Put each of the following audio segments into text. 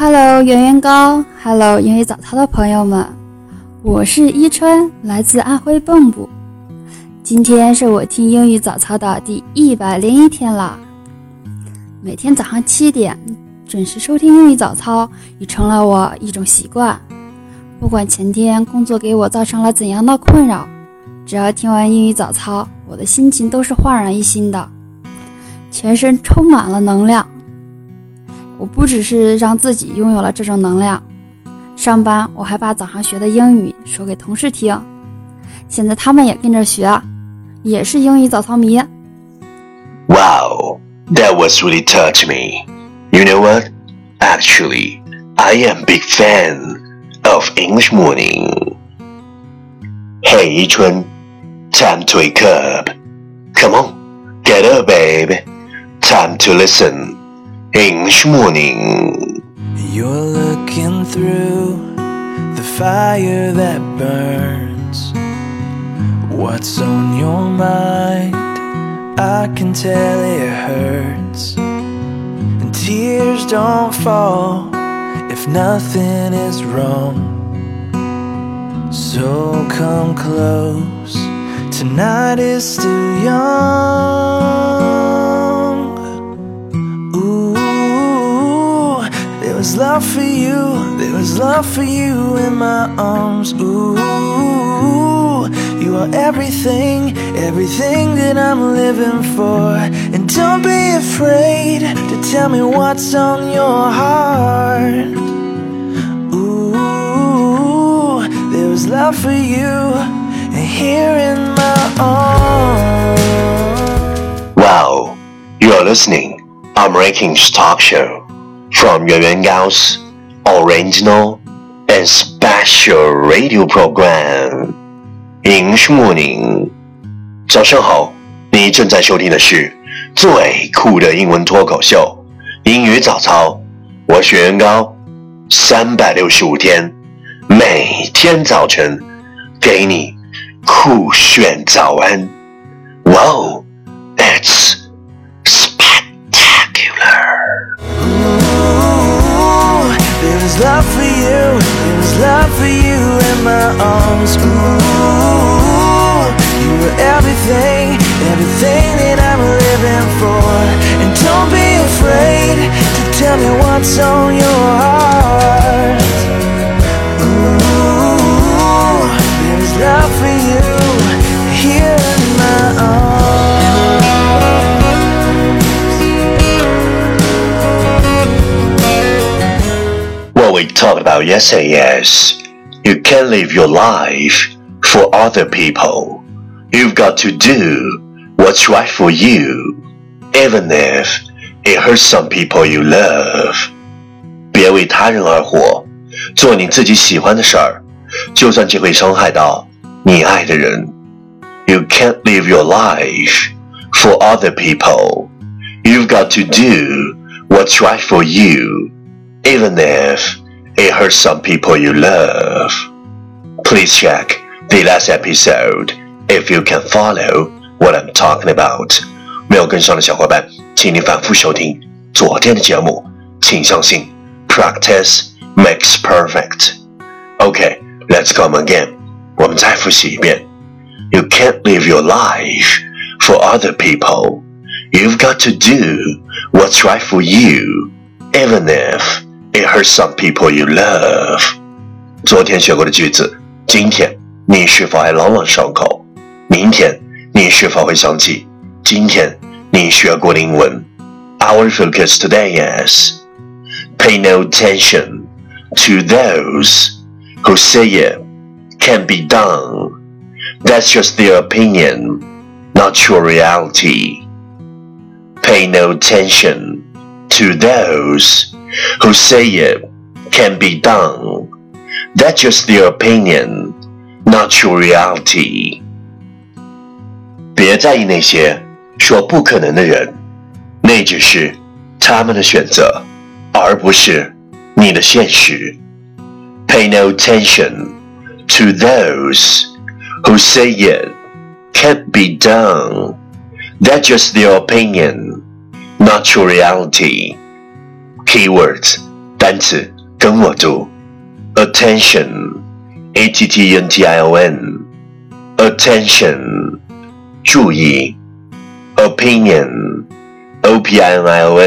Hello，圆圆糕，Hello，英语早操的朋友们，我是伊春，来自安徽蚌埠。今天是我听英语早操的第一百零一天了。每天早上七点准时收听英语早操，已成了我一种习惯。不管前天工作给我造成了怎样的困扰，只要听完英语早操，我的心情都是焕然一新的，全身充满了能量。我不只是让自己拥有了这种能量，上班我还把早上学的英语说给同事听，现在他们也跟着学，也是英语早操迷。Wow, that was really touch me. You know what? Actually, I am big fan of English morning. Hey, Yichun, time to wake up. Come on, get up, babe. Time to listen. English morning. You're looking through the fire that burns. What's on your mind? I can tell it hurts. And tears don't fall if nothing is wrong. So come close. Tonight is still young. Love for you in my arms. Ooh, you are everything, everything that I'm living for. And don't be afraid to tell me what's on your heart. Ooh, there was love for you, here in my arms. Wow, you are listening I'm American Talk Show from Yuan Yuan Gao's original and special radio program English Morning。早上好，你正在收听的是最酷的英文脱口秀——英语早操。我是袁高，三百六十五天，每天早晨给你酷炫早安。Wow, it's for you in my arms. Ooh, you were everything, everything that I'm living for. And don't be afraid to tell me what's on your heart. Ooh, there's love for you we talked about yesterday is you can't live your life for other people. You've got to do what's right for you, even if it hurts some people you love. 别为他人而活，做你自己喜欢的事儿，就算这会伤害到你爱的人。You can't live your life for other people. You've got to do what's right for you, even if it hurts some people you love. Please check the last episode if you can follow what I'm talking about. 没有跟上的小伙伴，请你反复收听昨天的节目。请相信，practice makes perfect. Okay, let's come again. 我们再复习一遍。You can't live your life for other people. You've got to do what's right for you, even if it hurts some people you love. 昨天学过的句子，今天你是否还朗朗上口？明天你是否会想起今天你学过的英文？Our focus today is pay no attention to those who say it can be done. That's just their opinion, not your reality. Pay no attention to those who say it can be done. That's just their opinion, not your reality. 别在意那些说不可能的人，那只是他们的选择，而不是你的现实。Pay no attention to those who say it can't be done. That's just their opinion, not your reality. Keywords 单 单词跟我读：attention，a t t e n t i o n，attention，注意；opinion，o p i n i o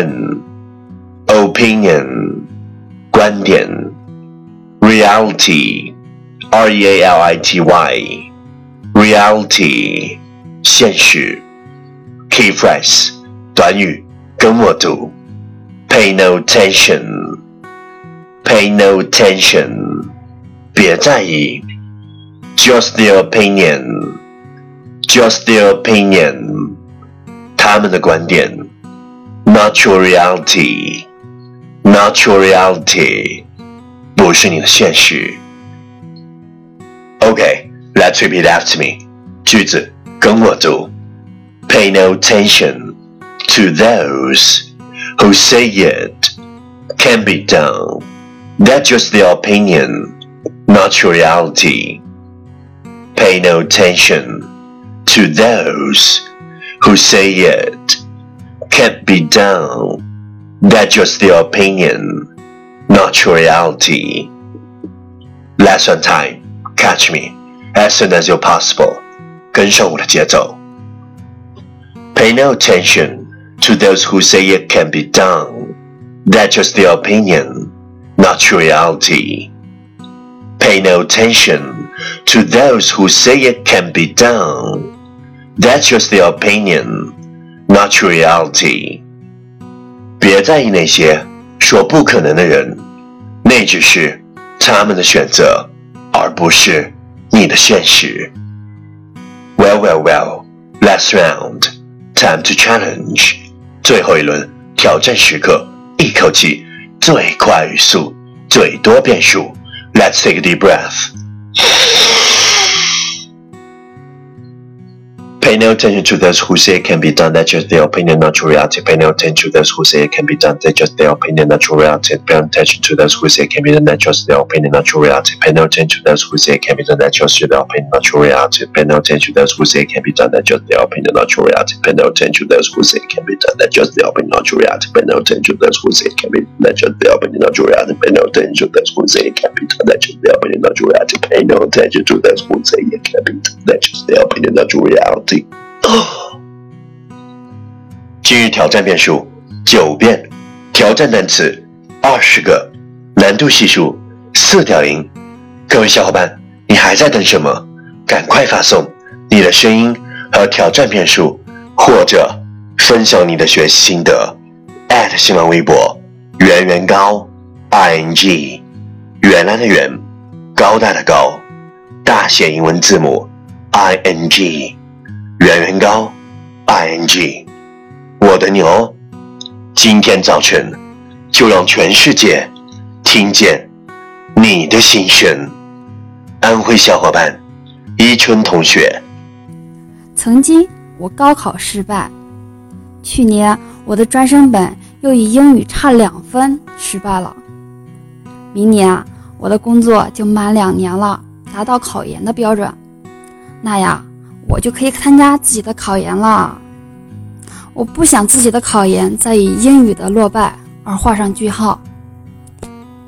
n，opinion，观点；reality，r e a l i t y，reality，现实。Key phrase，短语跟我读 ：Pay no attention，Pay no attention，别在意；Just their opinion，Just their opinion，他们的观点；Not your reality，Not your reality，不是你的现实。OK，let's repeat after me，句子跟我读。Pay no attention to those who say it can be done. That's just their opinion, not your reality. Pay no attention to those who say it can't be done. That's just their opinion, not your reality. Lesson time. Catch me as soon as you're possible. 跟上我的节奏。Pay no attention to those who say it can be done. That's just their opinion, not reality. Pay no attention to those who say it can be done. That's just their opinion, not reality. 别在意那些说不可能的人，那只是他们的选择，而不是你的现实。Well, well, well. Last round. Time to challenge， 最后一轮挑战时刻，一口气最快语速，最多变数。Let's take a deep breath. Pay no attention to those who say it can be done. That's just their opinion, not true reality. Pay no attention to those who say it can be done. That's just their opinion, not true reality. Pay no attention to those who say it can be done. That's just their opinion, not true reality. Pay no attention to those who say it can be done. That's just their opinion, not true reality. Pay no attention to those who say it can be done. That's just their opinion, not true reality. Pay no attention to those who say it can be done. That's just their opinion, not true reality. Pay no attention to those who say it can be done. That's just their opinion, not true reality. Pay no attention to those who say it can be done. That's just their opinion, not true reality. Pay no attention to those who say it can be done. That's just their opinion, not true reality. 今日挑战遍数九遍，挑战单词二十个，难度系数四点零。各位小伙伴，你还在等什么？赶快发送你的声音和挑战遍数，或者分享你的学习心得。新浪微博圆圆高 i n g，原来的圆，高大的高，大写英文字母 i n g。圆圆高，ing，我的牛，今天早晨就让全世界听见你的心声。安徽小伙伴，伊春同学，曾经我高考失败，去年我的专升本又以英语差两分失败了，明年啊，我的工作就满两年了，达到考研的标准，那呀。我就可以参加自己的考研了。我不想自己的考研再以英语的落败而画上句号。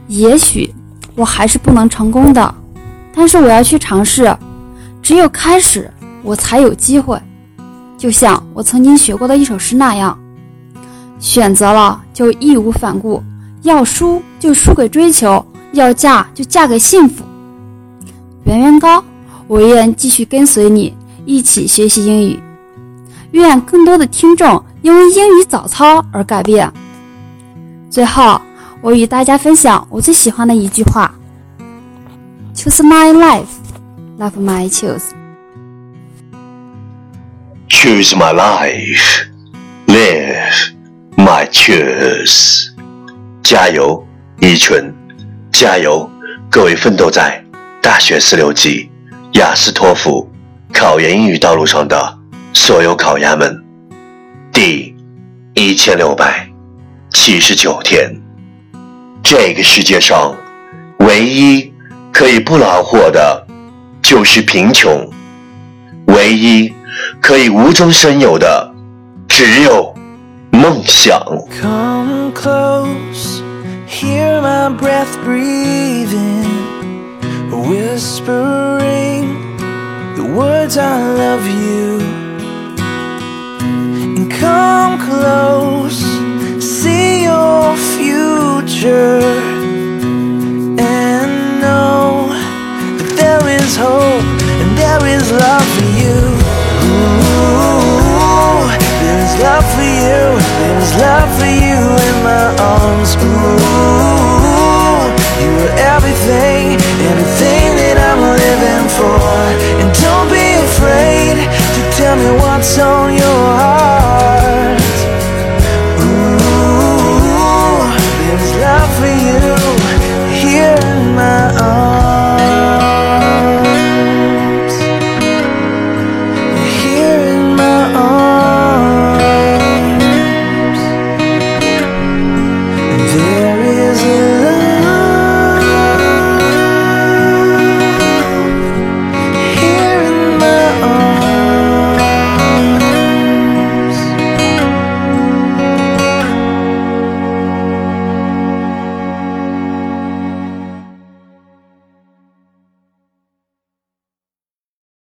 也许我还是不能成功的，但是我要去尝试。只有开始，我才有机会。就像我曾经学过的一首诗那样：选择了就义无反顾，要输就输给追求，要嫁就嫁给幸福。圆圆高，我愿继续跟随你。一起学习英语，愿更多的听众因为英语早操而改变。最后，我与大家分享我最喜欢的一句话：“Choose my life, love my choose. Choose my life, live my choose 加油，依纯！加油，各位奋斗在大学四六级、雅思托福。考研英语道路上的所有考研们，第一千六百七十九天，这个世界上唯一可以不劳获的，就是贫穷；唯一可以无中生有的，只有梦想。Come close, hear my breath breathing, whispering the words I love you. And come close, see your future, and know that there is hope and there is love for you. Ooh, there is love for you, there is love for you in my arms. Ooh, you are everything on your.